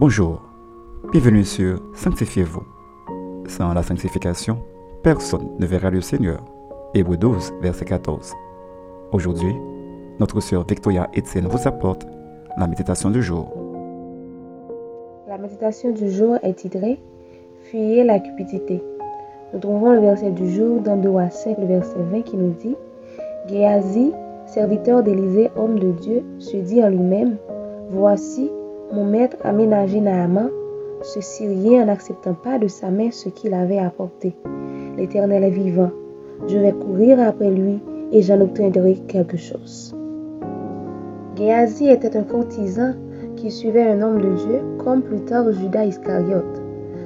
Bonjour, bienvenue sur Sanctifiez-vous. Sans la sanctification, personne ne verra le Seigneur. Hébreu 12, verset 14. Aujourd'hui, notre sœur Victoria Etienne vous apporte la méditation du jour. La méditation du jour est titrée Fuyez la cupidité. Nous trouvons le verset du jour dans 2 à 5, le verset 20 qui nous dit Géasi, serviteur d'Élysée, homme de Dieu, se dit en lui-même Voici, mon maître a ménagé Naaman, ce Syrien, en n'acceptant pas de sa main ce qu'il avait apporté. L'Éternel est vivant. Je vais courir après lui et j'en obtiendrai quelque chose. Géasi était un courtisan qui suivait un homme de Dieu, comme plus tard Judas Iscariote.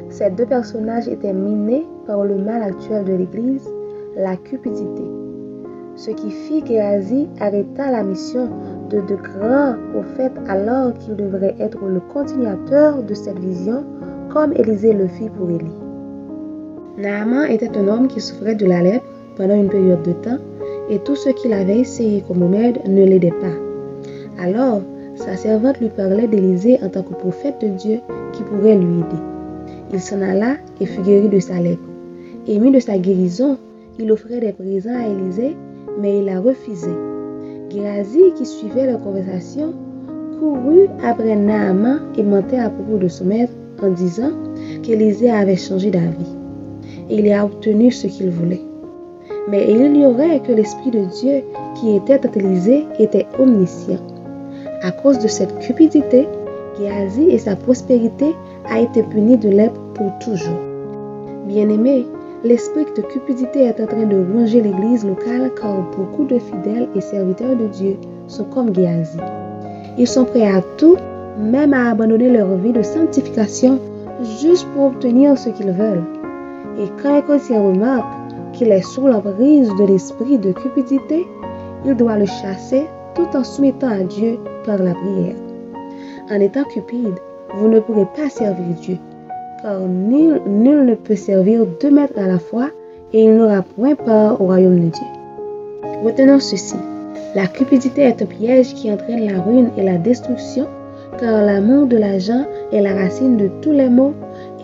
Ces deux personnages étaient minés par le mal actuel de l'Église, la cupidité. Ce qui fit qu'Éasi arrêta la mission de grands prophètes alors qu'il devrait être le continuateur de cette vision, comme Élisée le fit pour Élie. Naaman était un homme qui souffrait de la lèpre pendant une période de temps et tout ce qu'il avait essayé comme remède ne l'aidait pas. Alors, sa servante lui parlait d'Élisée en tant que prophète de Dieu qui pourrait lui aider. Il s'en alla et fut guéri de sa lèpre. Ému de sa guérison, il offrait des présents à Élisée, mais il a refusé. Géasi, qui suivait leur conversation, courut après Naaman et mentait à propos de son maître en disant qu'Élisée avait changé d'avis. Il a obtenu ce qu'il voulait. Mais il ignorait que l'Esprit de Dieu qui était à Élisée était omniscient. À cause de cette cupidité, Géasi et sa prospérité a été puni de lèpre pour toujours. Bien-aimé, l'esprit de cupidité est en train de ronger l'église locale car beaucoup de fidèles et serviteurs de Dieu sont comme Géasi. Ils sont prêts à tout, même à abandonner leur vie de sanctification juste pour obtenir ce qu'ils veulent. Et quand un chrétien remarque qu'il est sous l'emprise de l'esprit de cupidité, il doit le chasser tout en soumettant à Dieu par la prière. En étant cupide, vous ne pourrez pas servir Dieu, car nul, ne peut servir deux maîtres à la fois et il n'aura point part au royaume de Dieu. Retenons ceci. La cupidité est un piège qui entraîne la ruine et la destruction, car l'amour de l'argent est la racine de tous les maux,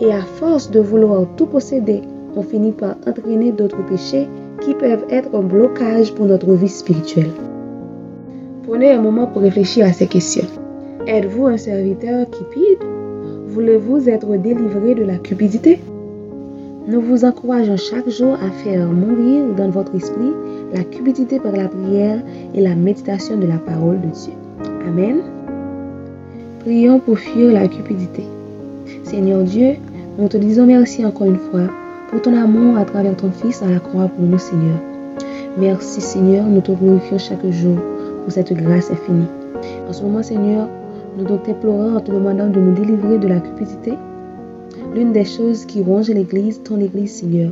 et à force de vouloir tout posséder, on finit par entraîner d'autres péchés qui peuvent être un blocage pour notre vie spirituelle. Prenez un moment pour réfléchir à ces questions. Êtes-vous un serviteur cupide Voulez-vous être délivré de la cupidité? Nous vous encourageons chaque jour à faire mourir dans votre esprit la cupidité par la prière et la méditation de la parole de Dieu. Amen. Prions pour fuir la cupidité. Seigneur Dieu, nous te disons merci encore une fois pour ton amour à travers ton Fils à la croix pour nous, Seigneur. Merci, Seigneur, nous te glorifions chaque jour pour cette grâce infinie. En ce moment, Seigneur, nous t'implorons en te demandant de nous délivrer de la cupidité, l'une des choses qui ronge l'Église, ton Église, Seigneur.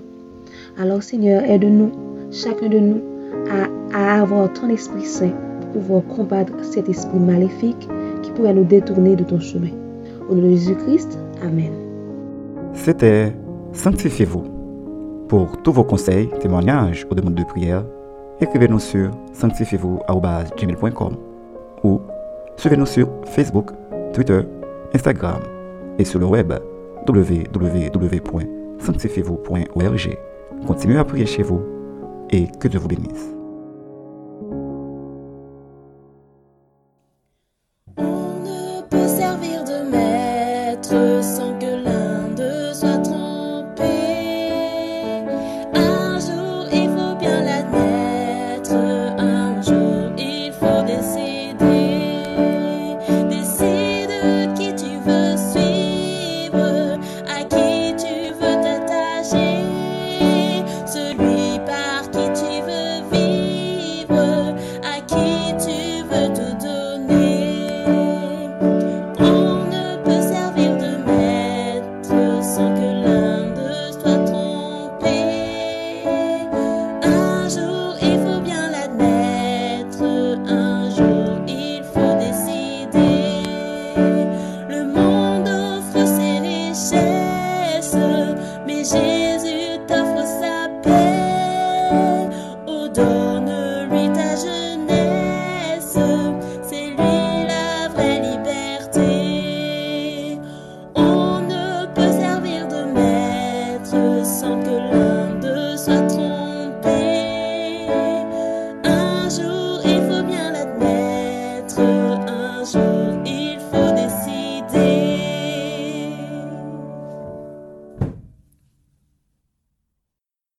Alors, Seigneur, aide-nous, chacun de nous, à, avoir ton Esprit Saint pour pouvoir combattre cet esprit maléfique qui pourrait nous détourner de ton chemin. Au nom de Jésus-Christ, Amen. C'était Sanctifiez-vous. Pour tous vos conseils, témoignages ou demandes de prière, écrivez-nous sur sanctifiez-vous.com ou suivez-nous sur Facebook, Twitter, Instagram et sur le web www.sanctifiez-vous.org. Continuez à prier chez vous et que Dieu vous bénisse.